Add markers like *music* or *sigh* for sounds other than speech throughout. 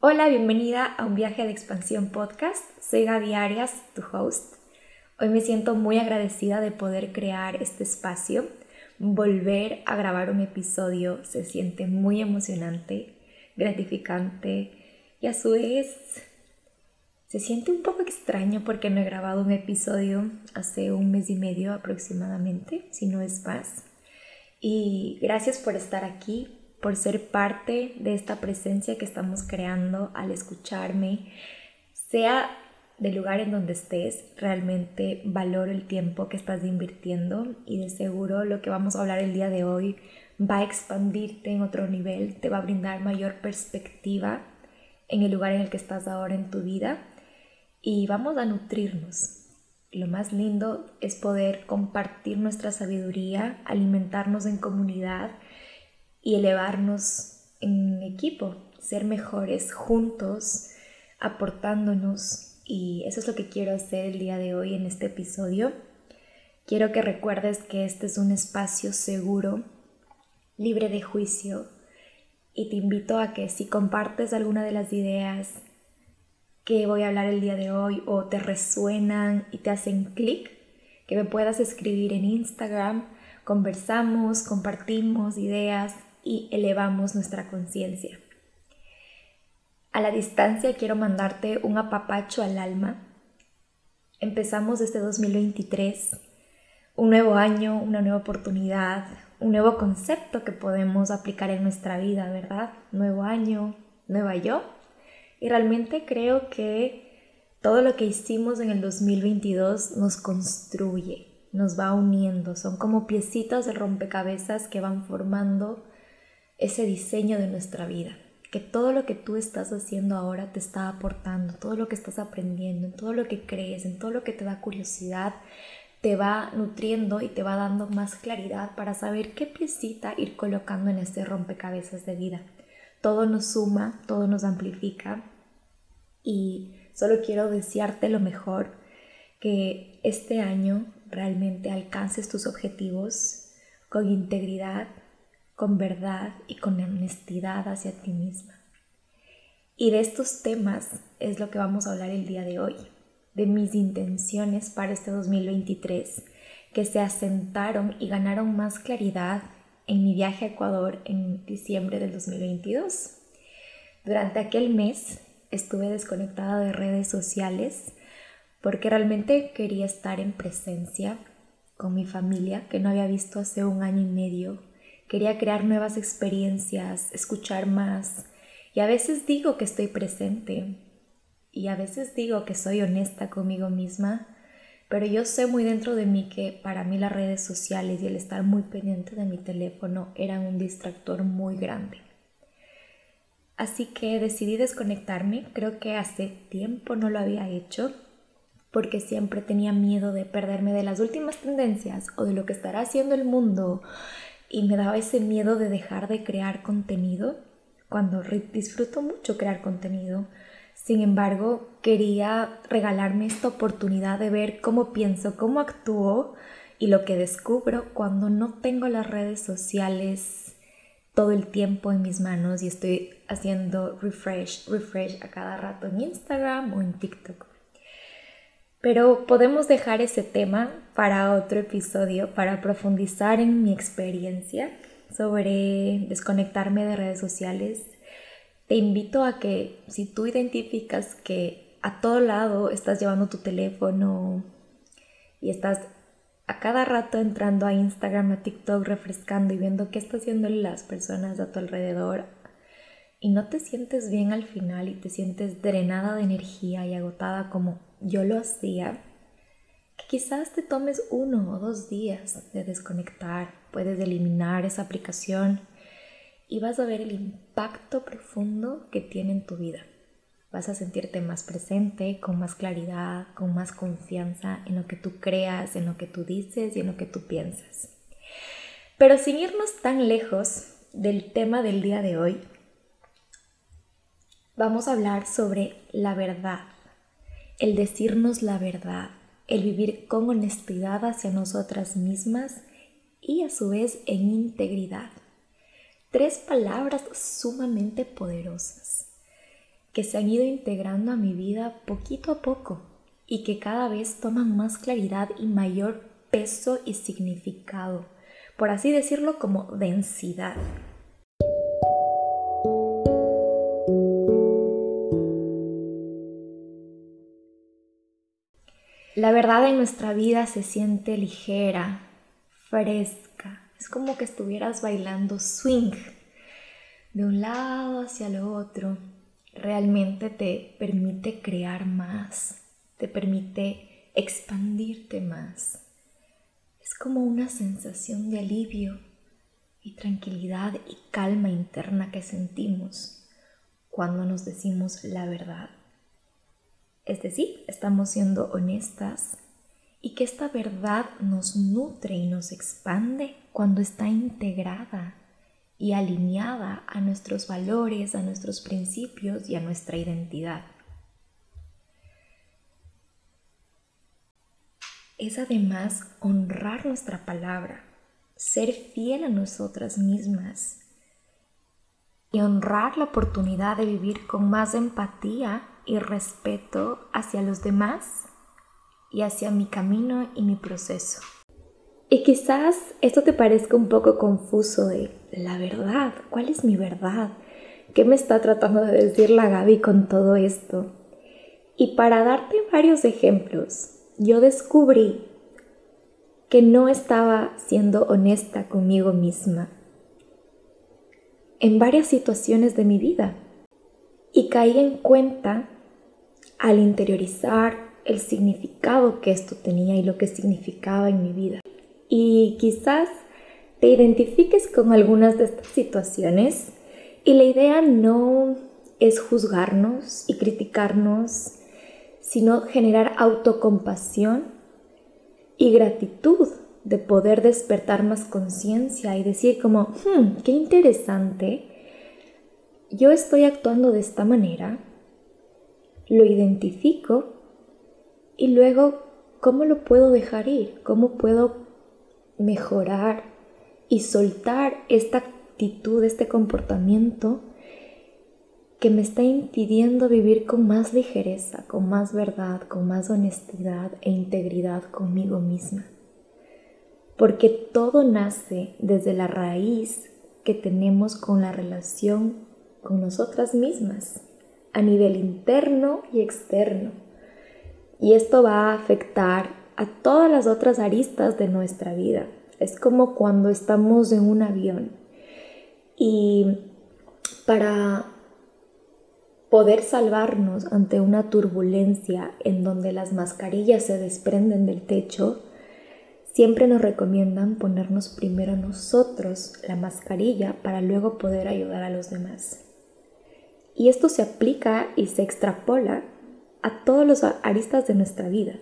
Hola, bienvenida a un viaje de expansión podcast. Soy Gaby Arias, tu host. Hoy me siento muy agradecida de poder crear este espacio. Volver a grabar un episodio se siente muy emocionante, gratificante y a su vez se siente un poco extraño porque no he grabado un episodio hace un mes y medio aproximadamente, si no es más. Y gracias por estar aquí, por ser parte de esta presencia que estamos creando al escucharme, sea del lugar en donde estés, realmente valoro el tiempo que estás invirtiendo y de seguro lo que vamos a hablar el día de hoy va a expandirte en otro nivel, te va a brindar mayor perspectiva en el lugar en el que estás ahora en tu vida y vamos a nutrirnos. Lo más lindo es poder compartir nuestra sabiduría, alimentarnos en comunidad y elevarnos en equipo, ser mejores juntos, aportándonos y eso es lo que quiero hacer el día de hoy en este episodio. Quiero que recuerdes que este es un espacio seguro, libre de juicio y te invito a que si compartes alguna de las ideas que voy a hablar el día de hoy o te resuenan y te hacen clic, que me puedas escribir en Instagram, conversamos, compartimos ideas, y elevamos nuestra conciencia. A la distancia quiero mandarte un apapacho al alma. Empezamos este 2023, un nuevo año, una nueva oportunidad, un nuevo concepto que podemos aplicar en nuestra vida, ¿verdad? Nuevo año, nueva yo. Y realmente creo que todo lo que hicimos en el 2022 nos construye, nos va uniendo, son como piecitas de rompecabezas que van formando ese diseño de nuestra vida. Que todo lo que tú estás haciendo ahora te está aportando, todo lo que estás aprendiendo, en todo lo que crees, en todo lo que te da curiosidad, te va nutriendo y te va dando más claridad para saber qué piecita ir colocando en este rompecabezas de vida. Todo nos suma, todo nos amplifica y solo quiero desearte lo mejor, que este año realmente alcances tus objetivos con integridad, con verdad y con honestidad hacia ti misma. Y de estos temas es lo que vamos a hablar el día de hoy, de mis intenciones para este 2023, que se asentaron y ganaron más claridad en mi viaje a Ecuador en diciembre del 2022. Durante aquel mes estuve desconectada de redes sociales porque realmente quería estar en presencia con mi familia que no había visto hace un año y medio Quería crear nuevas experiencias, escuchar más. Y a veces digo que estoy presente. Y a veces digo que soy honesta conmigo misma. Pero yo sé muy dentro de mí que para mí las redes sociales y el estar muy pendiente de mi teléfono eran un distractor muy grande. Así que decidí desconectarme. Creo que hace tiempo no lo había hecho porque siempre tenía miedo de perderme de las últimas tendencias o de lo que estará haciendo el mundo y me daba ese miedo de dejar de crear contenido cuando disfruto mucho crear contenido. Sin embargo, quería regalarme esta oportunidad de ver cómo pienso, cómo actúo y lo que descubro cuando no tengo las redes sociales todo el tiempo en mis manos y estoy haciendo refresh, refresh a cada rato en Instagram o en TikTok. Pero podemos dejar ese tema para otro episodio, para profundizar en mi experiencia sobre desconectarme de redes sociales. Te invito a que si tú identificas que a todo lado estás llevando tu teléfono y estás a cada rato entrando a Instagram, a TikTok, refrescando y viendo qué están haciendo las personas a tu alrededor y no te sientes bien al final y te sientes drenada de energía y agotada como yo lo hacía, que quizás te tomes uno o dos días de desconectar, puedes eliminar esa aplicación y vas a ver el impacto profundo que tiene en tu vida. Vas a sentirte más presente, con más claridad, con más confianza en lo que tú creas, en lo que tú dices y en lo que tú piensas. Pero sin irnos tan lejos del tema del día de hoy, vamos a hablar sobre la verdad el decirnos la verdad, el vivir con honestidad hacia nosotras mismas y a su vez en integridad. Tres palabras sumamente poderosas que se han ido integrando a mi vida poquito a poco y que cada vez toman más claridad y mayor peso y significado, por así decirlo como densidad. La verdad en nuestra vida se siente ligera, fresca. Es como que estuvieras bailando swing de un lado hacia el otro. Realmente te permite crear más, te permite expandirte más. Es como una sensación de alivio y tranquilidad y calma interna que sentimos cuando nos decimos la verdad. Es decir, estamos siendo honestas y que esta verdad nos nutre y nos expande cuando está integrada y alineada a nuestros valores, a nuestros principios y a nuestra identidad. Es además honrar nuestra palabra, ser fiel a nosotras mismas y honrar la oportunidad de vivir con más empatía y respeto hacia los demás y hacia mi camino y mi proceso. Y quizás esto te parezca un poco confuso de la verdad, ¿cuál es mi verdad? ¿Qué me está tratando de decir la Gaby con todo esto? Y para darte varios ejemplos, yo descubrí que no estaba siendo honesta conmigo misma en varias situaciones de mi vida y caí en cuenta al interiorizar el significado que esto tenía y lo que significaba en mi vida. Y quizás te identifiques con algunas de estas situaciones y la idea no es juzgarnos y criticarnos, sino generar autocompasión y gratitud de poder despertar más conciencia y decir como, hmm, qué interesante, yo estoy actuando de esta manera, lo identifico y luego cómo lo puedo dejar ir, cómo puedo mejorar y soltar esta actitud, este comportamiento que me está impidiendo vivir con más ligereza, con más verdad, con más honestidad e integridad conmigo misma. Porque todo nace desde la raíz que tenemos con la relación con nosotras mismas a nivel interno y externo. Y esto va a afectar a todas las otras aristas de nuestra vida. Es como cuando estamos en un avión y para poder salvarnos ante una turbulencia en donde las mascarillas se desprenden del techo, siempre nos recomiendan ponernos primero nosotros la mascarilla para luego poder ayudar a los demás. Y esto se aplica y se extrapola a todos los aristas de nuestra vida.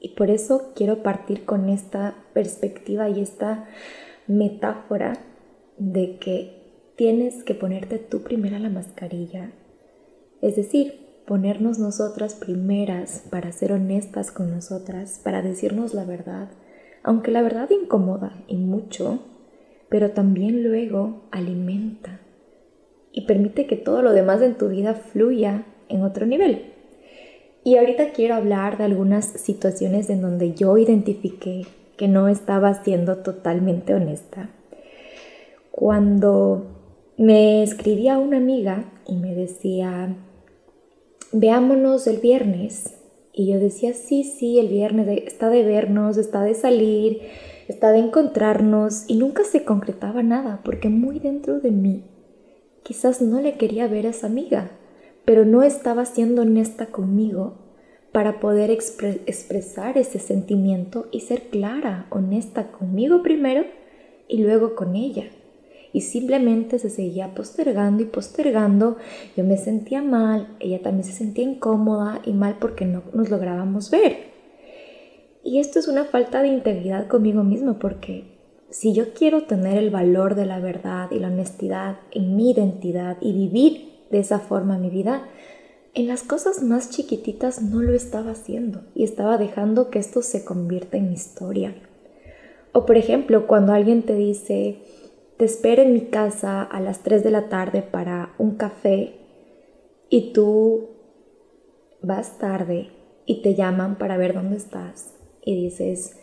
Y por eso quiero partir con esta perspectiva y esta metáfora de que tienes que ponerte tú primera la mascarilla. Es decir, ponernos nosotras primeras para ser honestas con nosotras, para decirnos la verdad, aunque la verdad incomoda y mucho, pero también luego alimenta y permite que todo lo demás en tu vida fluya en otro nivel. Y ahorita quiero hablar de algunas situaciones en donde yo identifiqué que no estaba siendo totalmente honesta. Cuando me escribía una amiga y me decía, veámonos el viernes. Y yo decía, sí, sí, el viernes está de vernos, está de salir, está de encontrarnos. Y nunca se concretaba nada porque muy dentro de mí Quizás no le quería ver a esa amiga, pero no estaba siendo honesta conmigo para poder expresar ese sentimiento y ser clara, honesta conmigo primero y luego con ella. Y simplemente se seguía postergando y postergando. Yo me sentía mal, ella también se sentía incómoda y mal porque no nos lográbamos ver. Y esto es una falta de integridad conmigo mismo porque si yo quiero tener el valor de la verdad y la honestidad en mi identidad y vivir de esa forma mi vida, en las cosas más chiquititas no lo estaba haciendo y estaba dejando que esto se convierta en historia. O por ejemplo, cuando alguien te dice, te espero en mi casa a las 3 de la tarde para un café y tú vas tarde y te llaman para ver dónde estás y dices,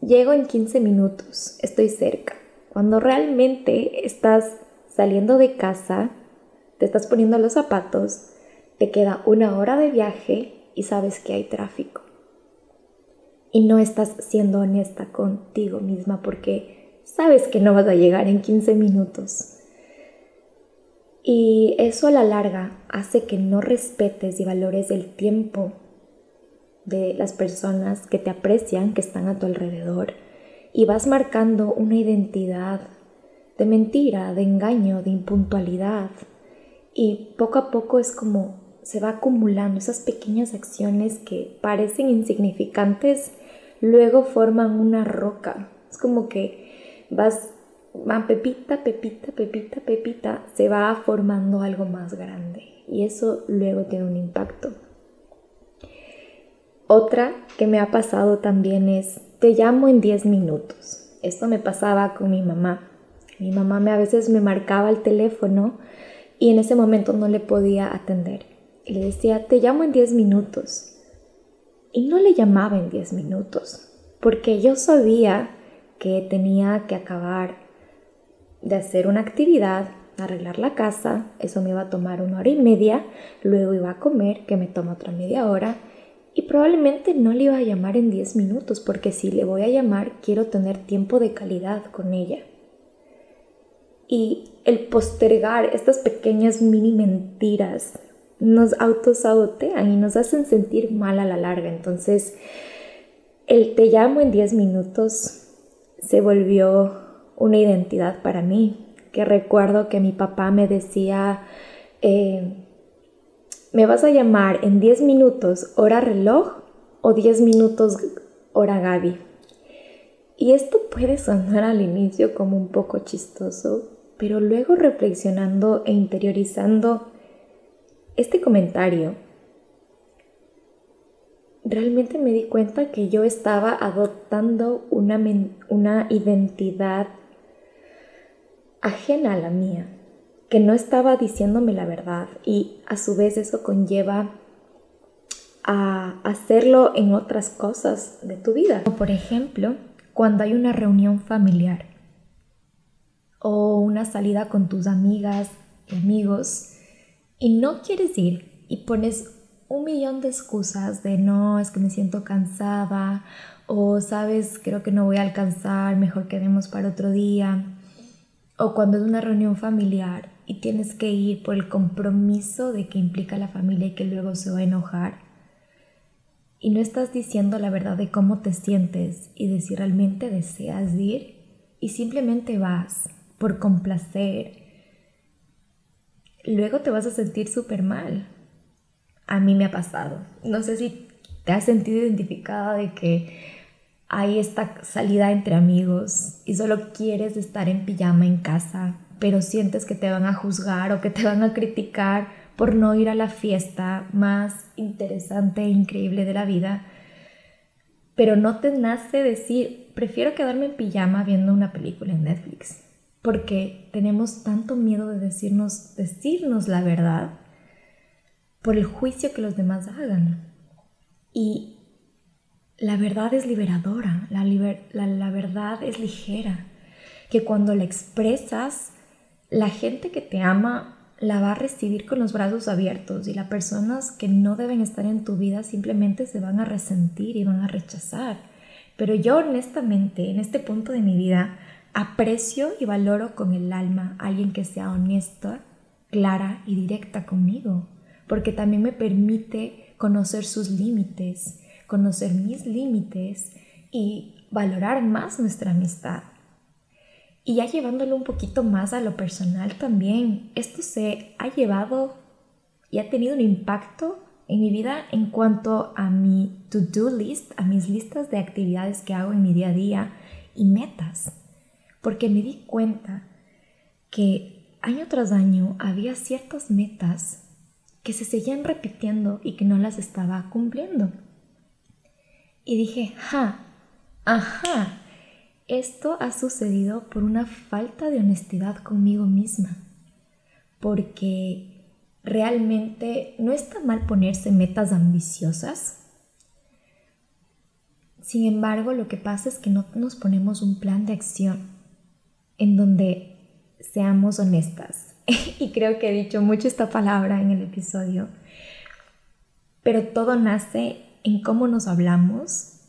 llego en 15 minutos, estoy cerca. Cuando realmente estás saliendo de casa, te estás poniendo los zapatos, te queda una hora de viaje y sabes que hay tráfico. Y no estás siendo honesta contigo misma porque sabes que no vas a llegar en 15 minutos. Y eso a la larga hace que no respetes y valores el tiempo de las personas que te aprecian, que están a tu alrededor, y vas marcando una identidad de mentira, de engaño, de impuntualidad. Y poco a poco es como se va acumulando esas pequeñas acciones que parecen insignificantes, luego forman una roca. Es como que vas, va pepita, pepita, pepita, pepita, se va formando algo más grande. Y eso luego tiene un impacto. Otra que me ha pasado también es, te llamo en 10 minutos. Esto me pasaba con mi mamá. Mi mamá me, a veces me marcaba el teléfono y en ese momento no le podía atender. Y le decía, te llamo en 10 minutos. Y no le llamaba en 10 minutos, porque yo sabía que tenía que acabar de hacer una actividad, arreglar la casa, eso me iba a tomar una hora y media, luego iba a comer, que me toma otra media hora, y probablemente no le iba a llamar en 10 minutos, porque si le voy a llamar quiero tener tiempo de calidad con ella. Y el postergar estas pequeñas mini mentiras nos autosabotean y nos hacen sentir mal a la larga. Entonces, el te llamo en 10 minutos se volvió una identidad para mí, que recuerdo que mi papá me decía, eh, ¿me vas a llamar en 10 minutos hora reloj o 10 minutos hora Gaby? Y esto puede sonar al inicio como un poco chistoso, pero luego reflexionando e interiorizando este comentario, realmente me di cuenta que yo estaba adoptando una, una identidad ajena a la mía que no estaba diciéndome la verdad y a su vez eso conlleva a hacerlo en otras cosas de tu vida. Por ejemplo, cuando hay una reunión familiar o una salida con tus amigas y amigos y no quieres ir y pones un millón de excusas de no, es que me siento cansada o sabes, creo que no voy a alcanzar, mejor quedemos para otro día. O cuando es una reunión familiar y tienes que ir por el compromiso de que implica la familia y que luego se va a enojar. Y no estás diciendo la verdad de cómo te sientes y de si realmente deseas ir y simplemente vas por complacer. Luego te vas a sentir súper mal. A mí me ha pasado. No sé si te has sentido identificada de que hay esta salida entre amigos y solo quieres estar en pijama en casa pero sientes que te van a juzgar o que te van a criticar por no ir a la fiesta más interesante e increíble de la vida, pero no te nace decir, prefiero quedarme en pijama viendo una película en Netflix, porque tenemos tanto miedo de decirnos, decirnos la verdad por el juicio que los demás hagan. Y la verdad es liberadora, la, la verdad es ligera, que cuando la expresas, la gente que te ama la va a recibir con los brazos abiertos y las personas que no deben estar en tu vida simplemente se van a resentir y van a rechazar. Pero yo honestamente, en este punto de mi vida, aprecio y valoro con el alma a alguien que sea honesta, clara y directa conmigo, porque también me permite conocer sus límites, conocer mis límites y valorar más nuestra amistad. Y ya llevándolo un poquito más a lo personal también, esto se ha llevado y ha tenido un impacto en mi vida en cuanto a mi to-do list, a mis listas de actividades que hago en mi día a día y metas. Porque me di cuenta que año tras año había ciertas metas que se seguían repitiendo y que no las estaba cumpliendo. Y dije, ja, ajá, esto ha sucedido por una falta de honestidad conmigo misma, porque realmente no está mal ponerse metas ambiciosas. Sin embargo, lo que pasa es que no nos ponemos un plan de acción en donde seamos honestas. *laughs* y creo que he dicho mucho esta palabra en el episodio. Pero todo nace en cómo nos hablamos,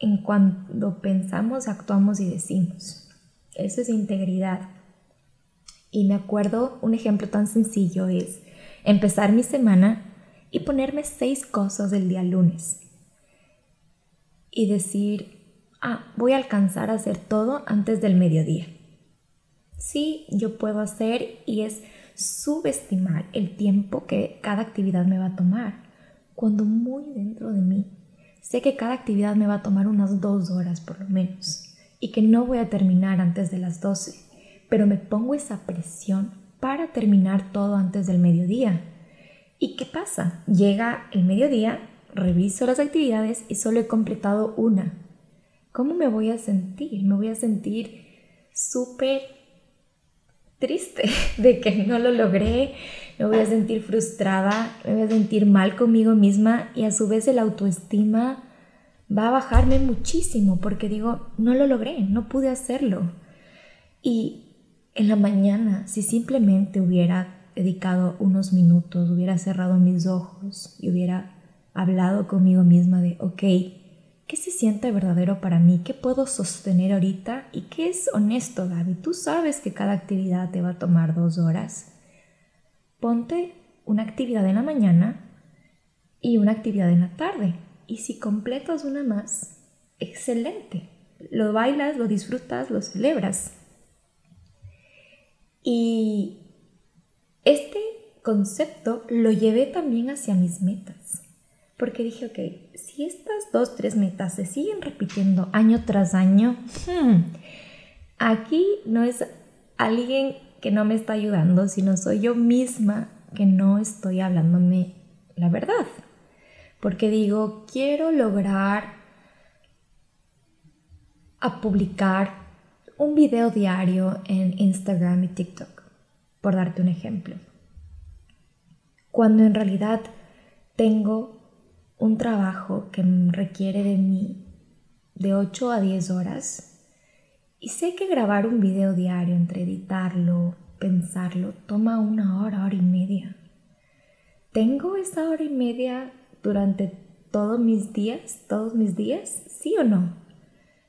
en cuando pensamos, actuamos y decimos. Eso es integridad. Y me acuerdo, un ejemplo tan sencillo es empezar mi semana y ponerme seis cosas del día lunes. Y decir, ah, voy a alcanzar a hacer todo antes del mediodía. Sí, yo puedo hacer y es subestimar el tiempo que cada actividad me va a tomar, cuando muy dentro de mí sé que cada actividad me va a tomar unas dos horas por lo menos y que no voy a terminar antes de las doce, pero me pongo esa presión para terminar todo antes del mediodía. ¿Y qué pasa? Llega el mediodía, reviso las actividades y solo he completado una. ¿Cómo me voy a sentir? Me voy a sentir súper triste *laughs* de que no lo logré, me voy a sentir frustrada, me voy a sentir mal conmigo misma y a su vez el autoestima va a bajarme muchísimo porque digo, no lo logré, no pude hacerlo. Y en la mañana, si simplemente hubiera dedicado unos minutos, hubiera cerrado mis ojos y hubiera hablado conmigo misma de, ok, ¿qué se siente verdadero para mí? ¿Qué puedo sostener ahorita? ¿Y qué es honesto, Gaby? Tú sabes que cada actividad te va a tomar dos horas. Ponte una actividad en la mañana y una actividad en la tarde. Y si completas una más, excelente. Lo bailas, lo disfrutas, lo celebras. Y este concepto lo llevé también hacia mis metas. Porque dije, ok, si estas dos, tres metas se siguen repitiendo año tras año, hmm, aquí no es alguien que no me está ayudando, sino soy yo misma que no estoy hablándome la verdad. Porque digo, quiero lograr a publicar un video diario en Instagram y TikTok, por darte un ejemplo. Cuando en realidad tengo un trabajo que requiere de mí de 8 a 10 horas y sé que grabar un video diario entre editarlo, pensarlo, toma una hora, hora y media. ¿Tengo esa hora y media durante todos mis días, todos mis días? ¿Sí o no?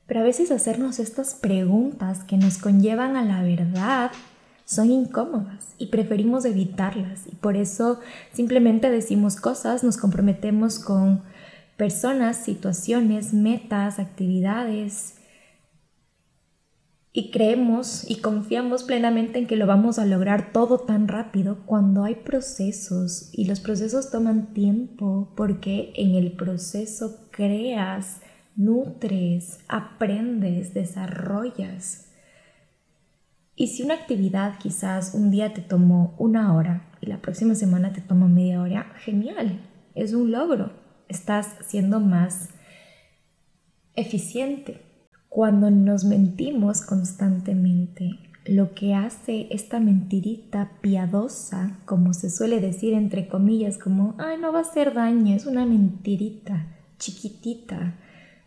Pero a veces hacernos estas preguntas que nos conllevan a la verdad son incómodas y preferimos evitarlas y por eso simplemente decimos cosas, nos comprometemos con personas, situaciones, metas, actividades y creemos y confiamos plenamente en que lo vamos a lograr todo tan rápido cuando hay procesos y los procesos toman tiempo porque en el proceso creas nutres, aprendes, desarrollas. Y si una actividad quizás un día te tomó una hora y la próxima semana te toma media hora, genial, es un logro, estás siendo más eficiente. Cuando nos mentimos constantemente, lo que hace esta mentirita piadosa, como se suele decir entre comillas, como, ay, no va a hacer daño, es una mentirita chiquitita,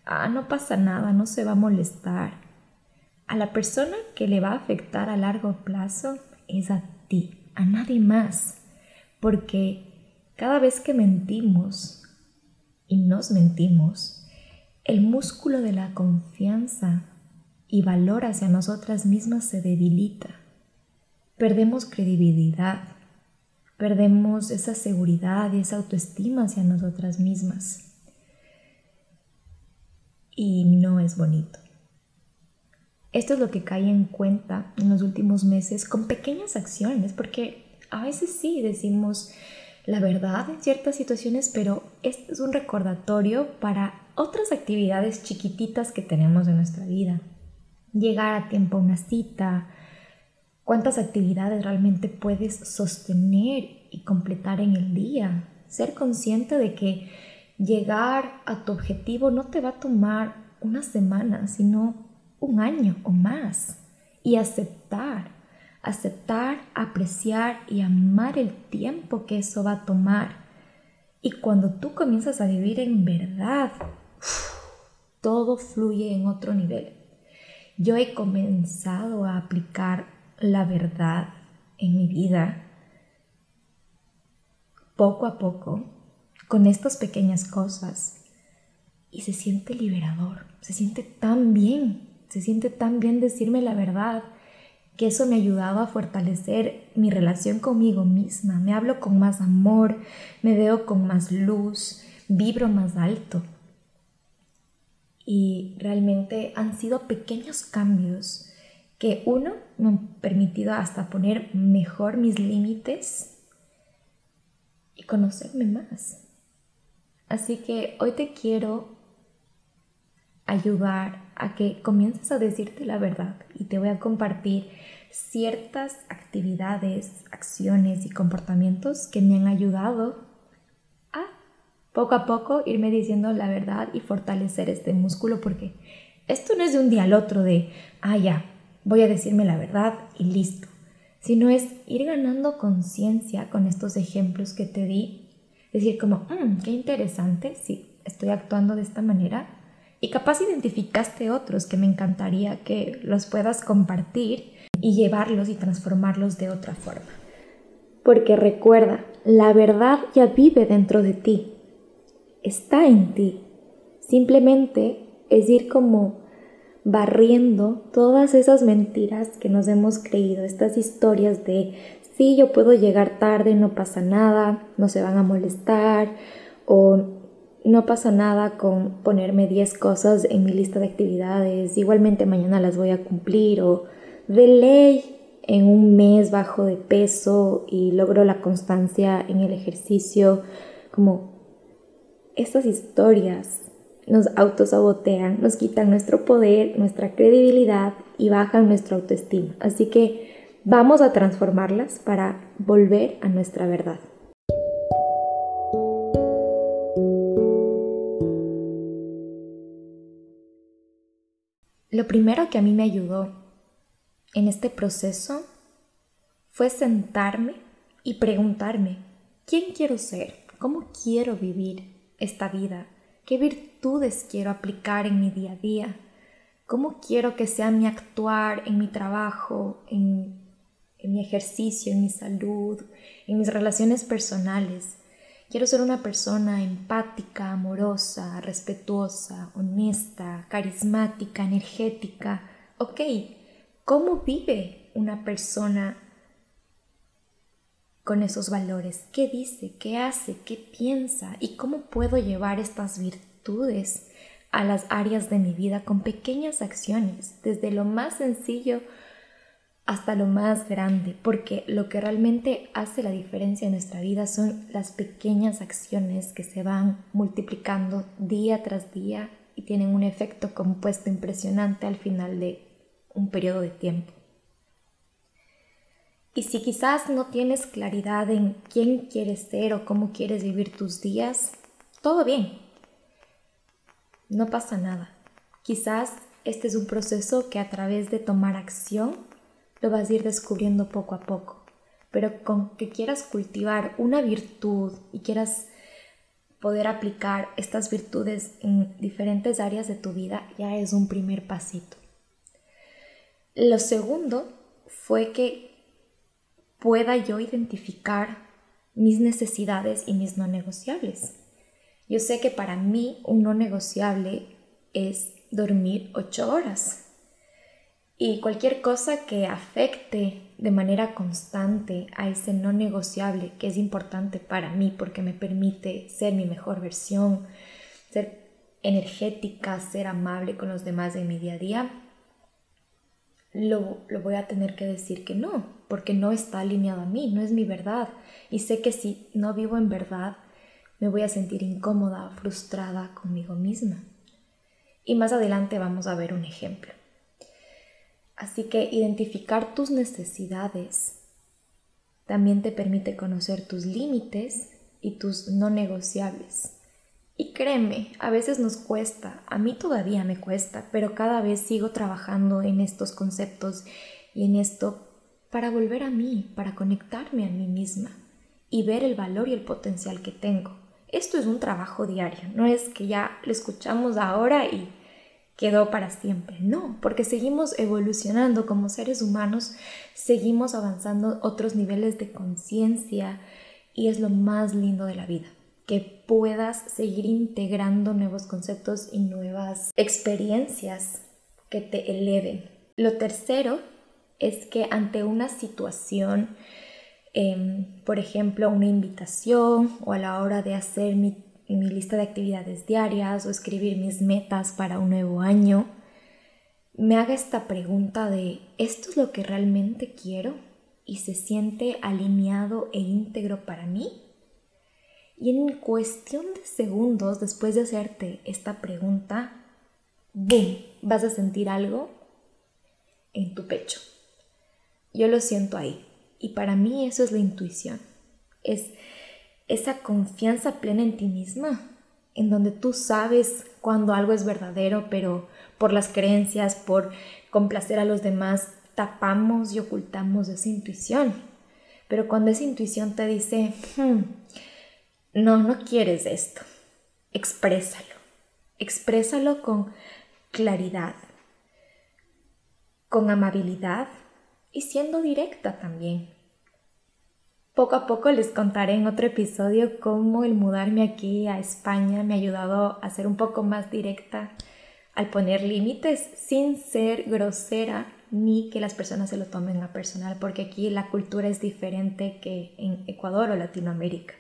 ah, no pasa nada, no se va a molestar. A la persona que le va a afectar a largo plazo es a ti, a nadie más. Porque cada vez que mentimos y nos mentimos, el músculo de la confianza y valor hacia nosotras mismas se debilita. Perdemos credibilidad, perdemos esa seguridad y esa autoestima hacia nosotras mismas y no es bonito. Esto es lo que cae en cuenta en los últimos meses con pequeñas acciones, porque a veces sí decimos la verdad en ciertas situaciones, pero este es un recordatorio para otras actividades chiquititas que tenemos en nuestra vida. Llegar a tiempo a una cita, cuántas actividades realmente puedes sostener y completar en el día. Ser consciente de que llegar a tu objetivo no te va a tomar una semana, sino un año o más. Y aceptar, aceptar, apreciar y amar el tiempo que eso va a tomar. Y cuando tú comienzas a vivir en verdad, todo fluye en otro nivel. Yo he comenzado a aplicar la verdad en mi vida poco a poco con estas pequeñas cosas y se siente liberador, se siente tan bien, se siente tan bien decirme la verdad que eso me ha ayudado a fortalecer mi relación conmigo misma, me hablo con más amor, me veo con más luz, vibro más alto. Y realmente han sido pequeños cambios que uno me han permitido hasta poner mejor mis límites y conocerme más. Así que hoy te quiero ayudar a que comiences a decirte la verdad y te voy a compartir ciertas actividades, acciones y comportamientos que me han ayudado poco a poco irme diciendo la verdad y fortalecer este músculo porque esto no es de un día al otro de, ah, ya, voy a decirme la verdad y listo, sino es ir ganando conciencia con estos ejemplos que te di, decir como, mmm, qué interesante, sí, estoy actuando de esta manera, y capaz identificaste otros que me encantaría que los puedas compartir y llevarlos y transformarlos de otra forma. Porque recuerda, la verdad ya vive dentro de ti, está en ti. Simplemente es ir como barriendo todas esas mentiras que nos hemos creído, estas historias de sí, yo puedo llegar tarde, no pasa nada, no se van a molestar o no pasa nada con ponerme 10 cosas en mi lista de actividades, igualmente mañana las voy a cumplir o de ley en un mes bajo de peso y logro la constancia en el ejercicio, como estas historias nos autosabotean, nos quitan nuestro poder, nuestra credibilidad y bajan nuestra autoestima. Así que vamos a transformarlas para volver a nuestra verdad. Lo primero que a mí me ayudó en este proceso fue sentarme y preguntarme, ¿quién quiero ser? ¿Cómo quiero vivir esta vida? ¿Qué virtudes quiero aplicar en mi día a día? ¿Cómo quiero que sea mi actuar en mi trabajo, en, en mi ejercicio, en mi salud, en mis relaciones personales? Quiero ser una persona empática, amorosa, respetuosa, honesta, carismática, energética. Ok, ¿cómo vive una persona con esos valores? ¿Qué dice? ¿Qué hace? ¿Qué piensa? ¿Y cómo puedo llevar estas virtudes a las áreas de mi vida con pequeñas acciones, desde lo más sencillo hasta lo más grande, porque lo que realmente hace la diferencia en nuestra vida son las pequeñas acciones que se van multiplicando día tras día y tienen un efecto compuesto impresionante al final de un periodo de tiempo. Y si quizás no tienes claridad en quién quieres ser o cómo quieres vivir tus días, todo bien. No pasa nada. Quizás este es un proceso que a través de tomar acción lo vas a ir descubriendo poco a poco. Pero con que quieras cultivar una virtud y quieras poder aplicar estas virtudes en diferentes áreas de tu vida, ya es un primer pasito. Lo segundo fue que pueda yo identificar mis necesidades y mis no negociables. Yo sé que para mí un no negociable es dormir ocho horas. Y cualquier cosa que afecte de manera constante a ese no negociable que es importante para mí porque me permite ser mi mejor versión, ser energética, ser amable con los demás en mi día a día, lo, lo, voy a tener que decir que no, porque no está alineado a mí, no es mi verdad. Y sé que si no vivo en verdad, me voy a sentir incómoda, frustrada conmigo misma. Y más adelante vamos a ver un ejemplo. Así que identificar tus necesidades también te permite conocer tus límites y tus no negociables. Y créeme, a veces nos cuesta, a mí todavía me cuesta, pero cada vez sigo trabajando en estos conceptos y en esto para volver a mí, para conectarme a mí misma y ver el valor y el potencial que tengo. Esto es un trabajo diario, no es que ya lo escuchamos ahora y quedó para siempre. No, porque seguimos evolucionando como seres humanos, seguimos avanzando otros niveles de conciencia y es lo más lindo de la vida, que puedas seguir integrando nuevos conceptos y nuevas experiencias que te eleven. Lo tercero es que ante una situación, em, por ejemplo, una invitación o a la hora de hacer mi mi lista de actividades diarias o escribir mis metas para un nuevo año, me haga esta pregunta de ¿esto es lo que realmente quiero? y se siente alineado e íntegro para mí? Y en cuestión de segundos después de hacerte esta pregunta, ¡boom! Vas a sentir algo en tu pecho. Yo lo siento ahí. Y para mí eso es la intuición. Es esa confianza plena en ti misma, en donde tú sabes cuando algo es verdadero, pero por las creencias, por complacer a los demás, tapamos y ocultamos esa intuición. Pero cuando esa intuición te dice, hmm, no, no quieres esto, exprésalo. Exprésalo con claridad, con amabilidad y siendo directa también. Poco a poco les contaré en otro episodio cómo el mudarme aquí a España me ha ayudado a ser un poco más directa al poner límites sin ser grosera ni que las personas se lo tomen a personal, porque aquí la cultura es diferente que en Ecuador o Latinoamérica.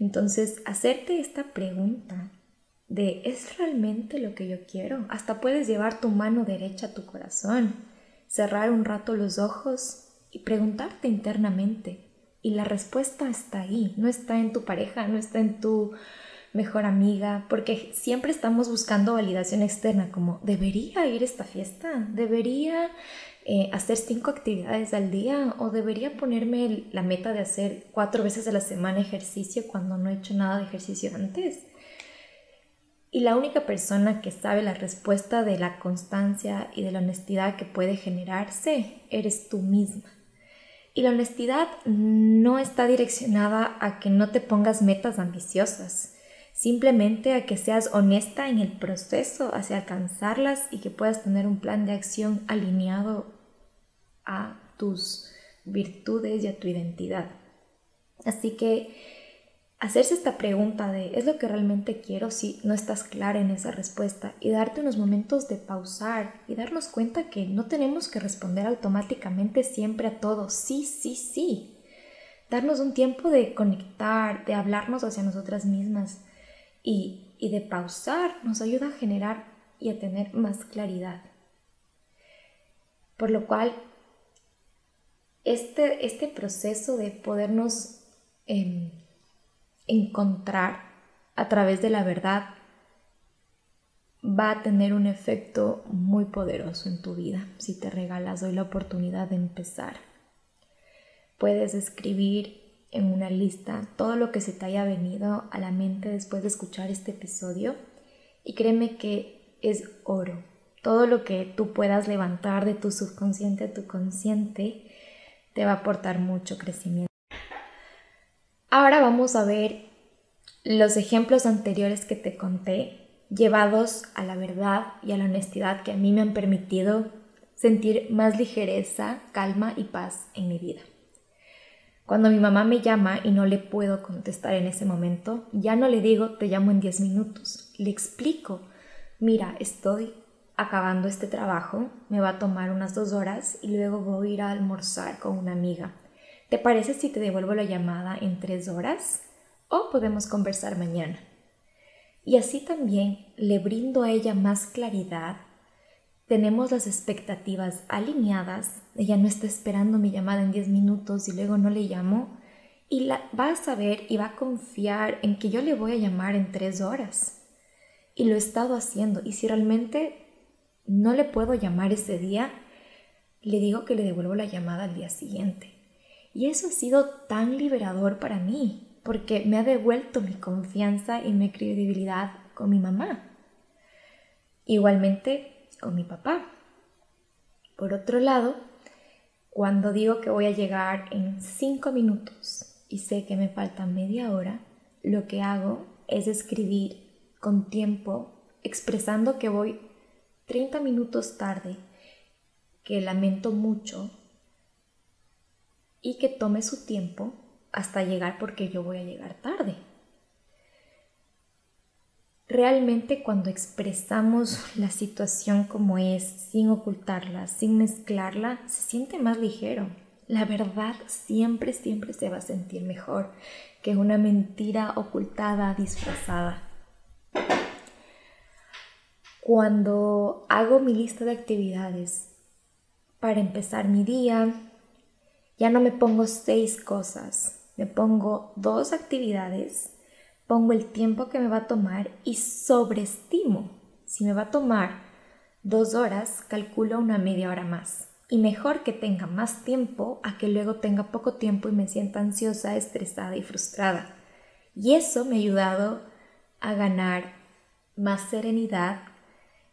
Entonces, hacerte esta pregunta de ¿es realmente lo que yo quiero? Hasta puedes llevar tu mano derecha a tu corazón, cerrar un rato los ojos y preguntarte internamente, y la respuesta está ahí, no está en tu pareja, no está en tu mejor amiga, porque siempre estamos buscando validación externa, como debería ir a esta fiesta, debería eh, hacer cinco actividades al día o debería ponerme la meta de hacer cuatro veces a la semana ejercicio cuando no he hecho nada de ejercicio antes. Y la única persona que sabe la respuesta de la constancia y de la honestidad que puede generarse eres tú misma. Y la honestidad no está direccionada a que no te pongas metas ambiciosas, simplemente a que seas honesta en el proceso hacia alcanzarlas y que puedas tener un plan de acción alineado a tus virtudes y a tu identidad. Así que hacerse esta pregunta de ¿es lo que realmente quiero? si no estás clara en esa respuesta y darte unos momentos de pausar y darnos cuenta que no tenemos que responder automáticamente siempre a todo, sí, sí, sí. Darnos un tiempo de conectar, de hablarnos hacia nosotras mismas y, de pausar nos ayuda a generar y a tener más claridad. Por lo cual, este, este proceso de podernos... Em, encontrar a través de la verdad va a tener un efecto muy poderoso en tu vida si te regalas hoy la oportunidad de empezar. Puedes escribir en una lista todo lo que se te haya venido a la mente después de escuchar este episodio y créeme que es oro. Todo lo que tú puedas levantar de tu subconsciente a tu consciente te va a aportar mucho crecimiento. Ahora vamos a ver los ejemplos anteriores que te conté llevados a la verdad y a la honestidad que a mí me han permitido sentir más ligereza, calma y paz en mi vida. Cuando mi mamá me llama y no le puedo contestar en ese momento, ya no le digo te llamo en 10 minutos, le explico, mira, estoy acabando este trabajo, me va a tomar unas dos horas y luego voy a ir a almorzar con una amiga. ¿Te parece si te devuelvo la llamada en tres horas? O podemos conversar mañana. Y así también le brindo a ella más claridad. Tenemos las expectativas alineadas. Ella no está esperando mi llamada en diez minutos y luego no le llamo. Y va a saber y va a confiar en que yo le voy a llamar en tres horas. Y lo he estado haciendo. Y si realmente no le puedo llamar ese día, le digo que le devuelvo la llamada al día siguiente. Y eso ha sido tan liberador para mí, porque me ha devuelto mi confianza y mi credibilidad con mi mamá. Igualmente con mi papá. Por otro lado, Cuando digo que voy a llegar en 5 minutos y sé que me falta media hora, lo que hago es escribir con tiempo, expresando que voy 30 minutos tarde, que lamento mucho y que tome su tiempo hasta llegar porque yo voy a llegar tarde. Realmente cuando expresamos la situación como es, sin ocultarla, sin mezclarla, se siente más ligero. La verdad siempre, siempre se va a sentir mejor que una mentira ocultada, disfrazada. Cuando hago mi lista de actividades para empezar mi día, ya no me pongo seis cosas, me pongo dos actividades pongo el tiempo que me va a tomar y sobreestimo. Si me va a tomar dos horas, calculo una media hora más. Y mejor que tenga más tiempo a que luego tenga poco tiempo y me sienta ansiosa, estresada y frustrada. Y eso me ha ayudado a ganar más serenidad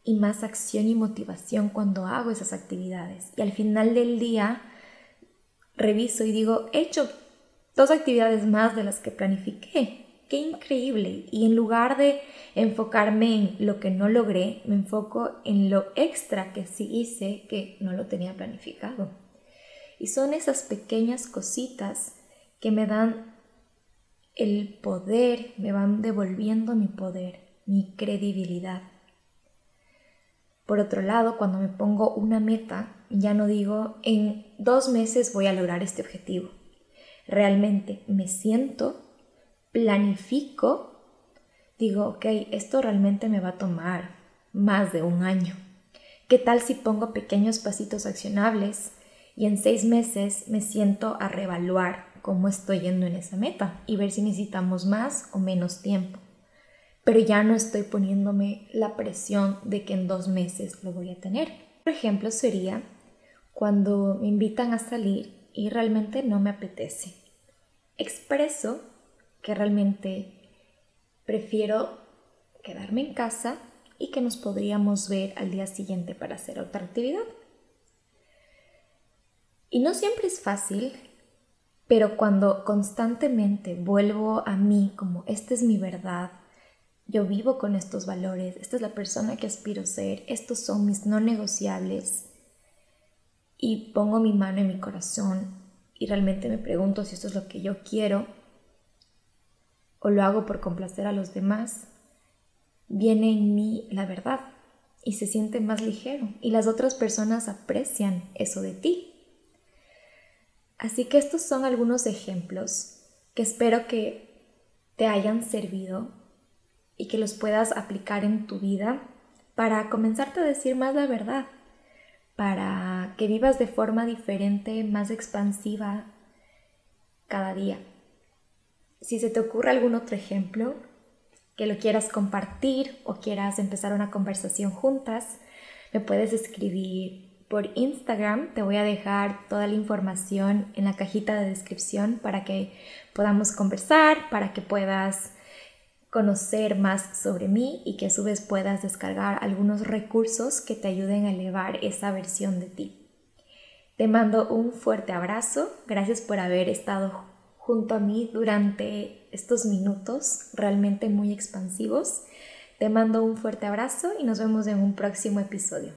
y más acción y motivación cuando hago esas actividades. Y al final del día reviso y digo, he hecho dos actividades más de las que planifiqué qué increíble. Y en lugar de enfocarme en lo que no logré, me enfoco en lo extra que sí hice que no lo tenía planificado. Y son esas pequeñas cositas que me dan el poder, me van devolviendo mi poder, mi credibilidad. Por otro lado, cuando me pongo una meta, ya no digo en dos meses voy a lograr este objetivo. Realmente me siento planifico, digo, ok, esto realmente me va a tomar más de un año. ¿Qué tal si pongo pequeños pasitos accionables y en seis meses me siento a reevaluar cómo estoy yendo en esa meta y ver si necesitamos más o menos tiempo? Pero ya no estoy poniéndome la presión de que en dos meses lo voy a tener. Por ejemplo, sería cuando me invitan a salir y realmente no me apetece. Expreso que realmente prefiero quedarme en casa y que nos podríamos ver al día siguiente para hacer otra actividad. Y no siempre es fácil, pero cuando constantemente vuelvo a mí como esta es mi verdad, yo vivo con estos valores, esta es la persona que aspiro ser, estos son mis no negociables, y pongo mi mano en mi corazón y realmente me pregunto si esto es lo que yo quiero, o lo hago por complacer a los demás, viene en mí la verdad y se siente más ligero y las otras personas aprecian eso de ti. Así que estos son algunos ejemplos que espero que te hayan servido y que los puedas aplicar en tu vida para comenzarte a decir más la verdad, para que vivas de forma diferente, más expansiva cada día. Si se te ocurre algún otro ejemplo que lo quieras compartir o quieras empezar una conversación juntas, me puedes escribir por Instagram. Te voy a dejar toda la información en la cajita de descripción para que podamos conversar, para que puedas conocer más sobre mí y que a su vez puedas descargar algunos recursos que te ayuden a elevar esa versión de ti. Te mando un fuerte abrazo. Gracias por haber estado junto a mí durante estos minutos realmente muy expansivos. Te mando un fuerte abrazo y nos vemos en un próximo episodio.